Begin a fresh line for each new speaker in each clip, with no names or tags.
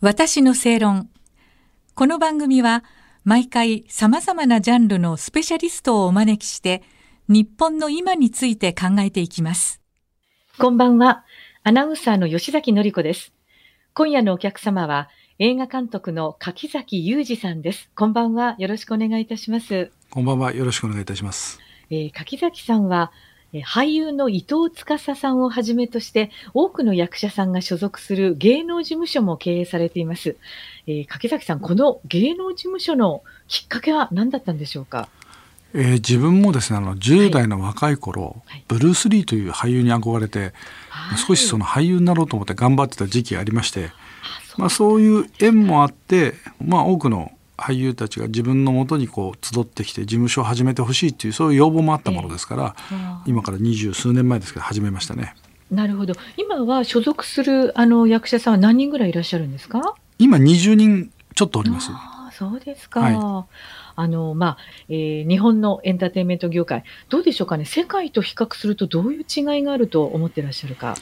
私の正論。この番組は毎回様々なジャンルのスペシャリストをお招きして日本の今について考えていきます。
こんばんは。アナウンサーの吉崎のり子です。今夜のお客様は映画監督の柿崎裕二さんです。こんばんは。よろしくお願いいたします。
こんばんは。よろしくお願いいたします。
えー柿崎さんは、えー俳優の伊藤司さんをはじめとして多くの役者さんが所属する芸能事務所も経営されています。えー柿崎さん、この芸能事務所のきっかけは何だったんでしょうか？
えー自分もですね、あの10代の若い頃、
はい。
ブルース・リーという俳優に憧れて、少しその俳優になろうと思って頑張ってた時期がありまして、まあ、そういう縁もあって、まあ、多くの俳優たちが自分のもとにこう集ってきて事務所を始めてほしいっていうそういう要望もあったものですから、今から二十数年前ですけど始めましたね。
なるほど。今は所属するあの役者さんは何人ぐらいいらっしゃるんですか？
今20人ちょっとおります。
ああ、そうですか。
は
あの、まあ、えー日本のエンターテインメント業界、どうでしょうかね、世界と比較するとどういう違いがあると思ってらっしゃるか。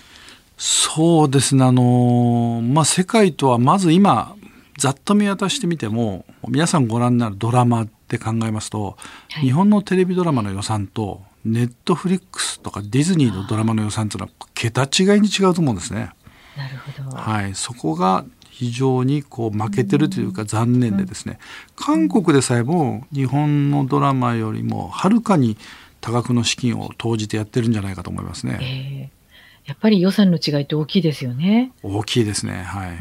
そうですねあのまあ世界とはまず今ざっと見渡してみても皆さんご覧になるドラマって考えますと、
はい
日本のテレビドラマの予算とネットフリックスとかディズニーのドラマの予算というのは桁違いに違うと思うんですね。
なるほど。
はい、そこが非常にこう負けてるというか残念でですね、韓国でさえも日本のドラマよりもはるかに多額の資金を投じてやってるんじゃないかと思いますね。
えーやっぱり予算の違いって大きいですよね。
大きいですね。はい。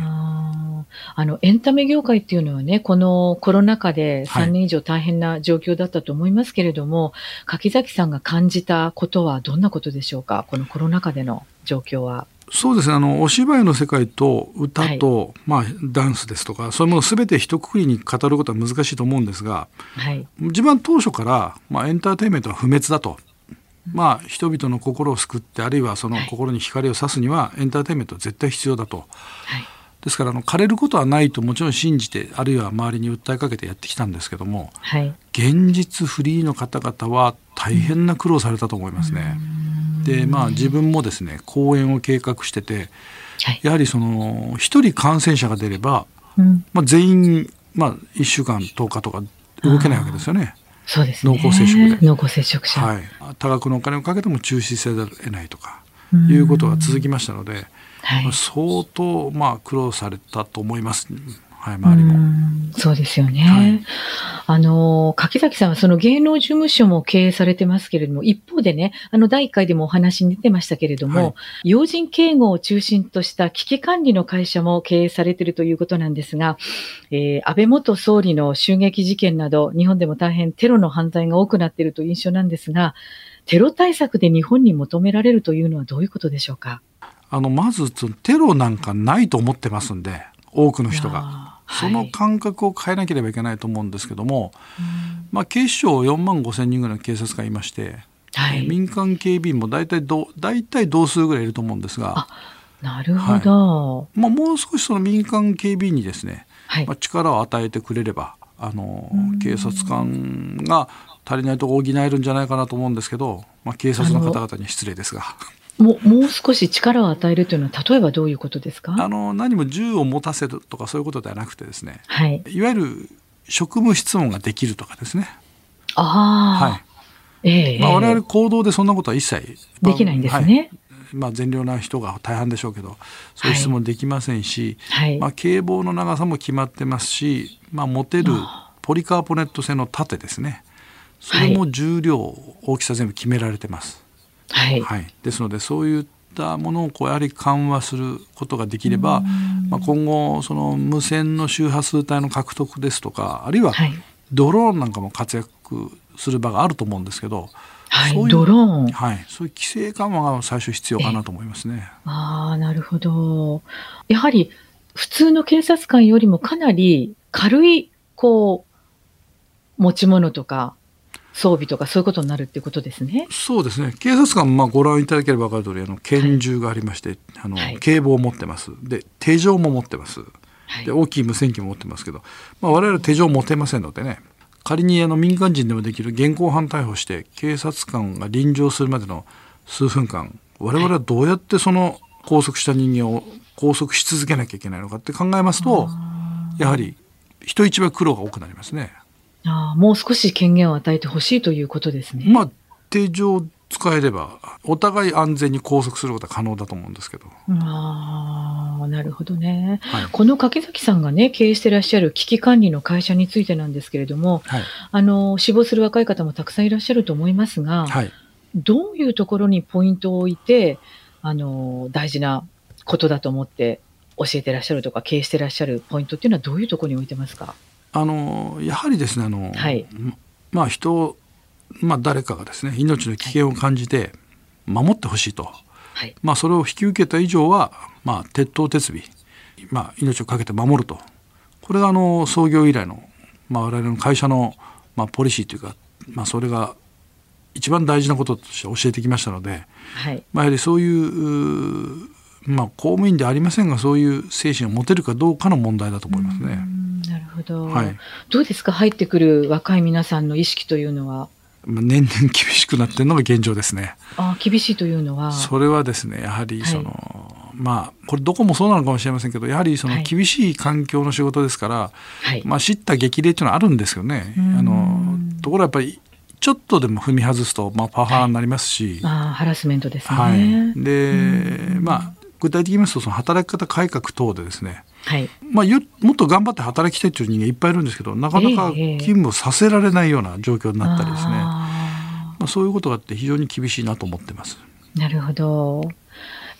あの、エンタメ業界っていうのはね、このコロナ禍で
はい
3年以上大変な状況だったと思いますけれども、柿崎さんが感じたことはどんなことでしょうか？このコロナ禍での状況は。
そうですねあのお芝居の世界と歌と、まあ、ダンスですとかそういうもの全て一括りに語ることは難しいと思うんですが
はい。
自分は当初から、まあ、エンターテインメントは不滅だと、まあ、人々の心を救ってあるいはその
はい
心に光を差すにはエンターテインメントは絶対必要だと。
はい。
ですからあの枯れることはないともちろん信じてあるいは周りに訴えかけてやってきたんですけども
はい。
現実フリーの方々は大変な苦労されたと思いますね。でまあ自分もですね公演を計画してて
はい。
やはりその一人感染者が出れば、
うん
まあ、全員、まあ、1週間10日とか動けないわけですよね。
そうですね。
濃厚接触で
濃厚接触者。
はい、多額のお金をかけても中止せざるを得ないとか
うん
いうことが続きましたので、
はい
まあ。相当まあ苦労されたと思います、はい、周りも。
うんそうですよね。
はい
あの、柿崎さんはその芸能事務所も経営されてますけれども、一方でね、あの、第1回でもお話に出てましたけれども、
はい
要人警護を中心とした危機管理の会社も経営されているということなんですが、えー安倍元総理の襲撃事件など、日本でも大変テロの犯罪が多くなっているという印象なんですが、テロ対策で日本に求められるというのはどういうことでしょうか？
あのまずテロなんかないと思ってますんで多くの人が。その
はい
感覚を変えなければいけないと思うんですけども、まあ、警視庁4万5千人ぐらいの警察官いまして、
はい。
民間警備員も大体ど大体同数ぐらいいると思うんですが、
なるほど。
まあ、もう少しその民間警備員にですね、
はい
まあ、。力を与えてくれればあの警察官が足りないとこ補えるんじゃないかなと思うんですけど、まあ、警察の方々に失礼ですが
もう、もう少し力を与えるというのは、例えばどういうことですか？
あの何も銃を持たせるとかそういうことではなくてですね。
はい。
いわゆる職務質問ができるとかですね、
ああ。
はい。
ええ
まあ、我々行動でそんなことは一切
できないんです
はい。
ね。
まあ、善良な人が大半でしょうけどそういう質問できませんし、
はい。
まあ、警棒の長さも決まってますし、まあ、持てる
あ
ポリカーボネット製の盾ですね。それも重量、大きさ全部決められてます、
はい。
はい、ですのでそういったものをこうやはり緩和することができれば、まあ、今後その無線の周波数帯の獲得ですとかあるいは
はい。
ドローンなんかも活躍する場があると思うんですけど、
はい。
そういう
ドローン。
はい、そういう規制緩和が最初必要かなと思いますね。
ああ、なるほど。やはり、普通の警察官よりもかなり軽い、こう、持ち物とか、装備とかそういうことになるっていうことですね。
そうですね警察官、まあ、ご覧いただければ分かる通りあの拳銃がありまして、あの
はい
警棒を持ってますで手錠も持ってます
はい
で。大きい無線機も持ってますけど、まあ、我々手錠持てませんのでね仮にあの民間人でもできる現行犯逮捕して警察官が臨場するまでの数分間我々はどうやってその拘束した人間を拘束し続けなきゃいけないのかって考えますとやはり人一倍苦労が多くなりますね。
あもう少し権限を与えてほしいということですね。
まあ定常使えればお互い安全に拘束することは可能だと思うんですけど。
ああなるほどね、はい、この柿崎さんがね経営してらっしゃる危機管理の会社についてなんですけれども、はい、あの死亡する若い方もたくさんいらっしゃると思いますが、はい、どういうところにポイントを置いてあの大事なことだと思って教えてらっしゃるとか経営してらっしゃるポイントっていうのはどういうところに置いてますか？
あのやはりですねあの、はい、まあ人まあ、誰かがですね命の危険を感じて守ってほしいと、はい、まあ、それを引き受けた以上は、まあ、鉄頭鉄尾、まあ、命を懸けて守ると。これがあの創業以来の、まあ、我々の会社の、まあ、ポリシーというか、まあ、それが一番大事なこととして教えてきましたので、はい、まあ、やはりそういうまあ、公務員でありませんがそういう精神を持てるかどうかの問題だと思いますね。
ほど、はい、どうですか？入ってくる若い皆さんの意識というのは？
年々厳しくなっているのが現状ですね。
あ厳しいというのは？
それはですねやはりその、はい、まあこれどこもそうなのかもしれませんけどやはりその厳しい環境の仕事ですから、はい、まあ叱咤激励というのはあるんですよね。あのところがやっぱりちょっとでも踏み外すと、まあ、パワハラになりますし、
はい、あハラスメントですね。はい、
でまあ具体的に言いますとその働き方改革等でですねはい、まあ、もっと頑張って働きたいという人間いっぱいいるんですけどなかなか勤務させられないような状況になったりですね、えー、まあ、そういうことがあって非常に厳しいなと思ってます。
なるほど。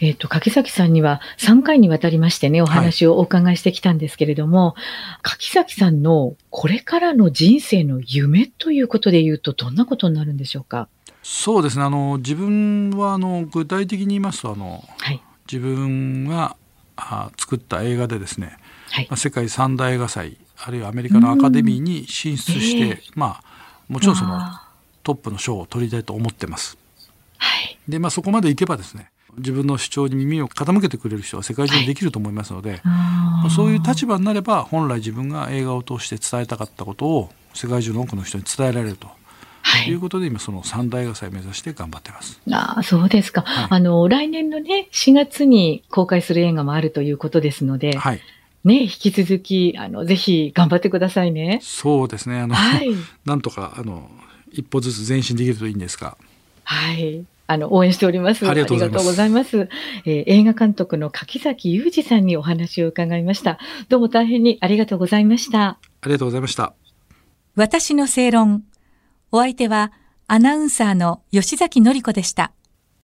えっ、ー、と、柿崎さんには3回にわたりましてね、お話をお伺いしてきたんですけれども、はい、柿崎さんのこれからの人生の夢ということで言うと、どんなことになるんでしょうか？
そうですね。あの、自分は、あの、具体的に言いますと、あの、はい、自分があ作った映画でですね、はい、まあ、世界三大映画祭あるいはアメリカのアカデミーに進出して、えー、まあもちろんそのトップの賞を取りたいと思ってます。はい、でまあそこまでいけばですね自分の主張に耳を傾けてくれる人は世界中にできると思いますので、はい、そういう立場になれば本来自分が映画を通して伝えたかったことを世界中の多くの人に伝えられるとはい、いうことで今その三大映画祭目指して頑張ってます。
ああ、そうですか。はい、あの、来年のね、4月に公開する映画もあるということですので、はい。ね、引き続き、あの、ぜひ頑張ってくださいね。
そうですね。あの、はい、なんとか、あの、一歩ずつ前進できるといいんですが。
はい。あの、応援しております。ありがとうございます。えー、映画監督の柿崎裕二さんにお話を伺いました。どうも大変にありがとうございました。あ
りがとうございました。
私の正論。お相手はアナウンサーの吉崎のり子でした。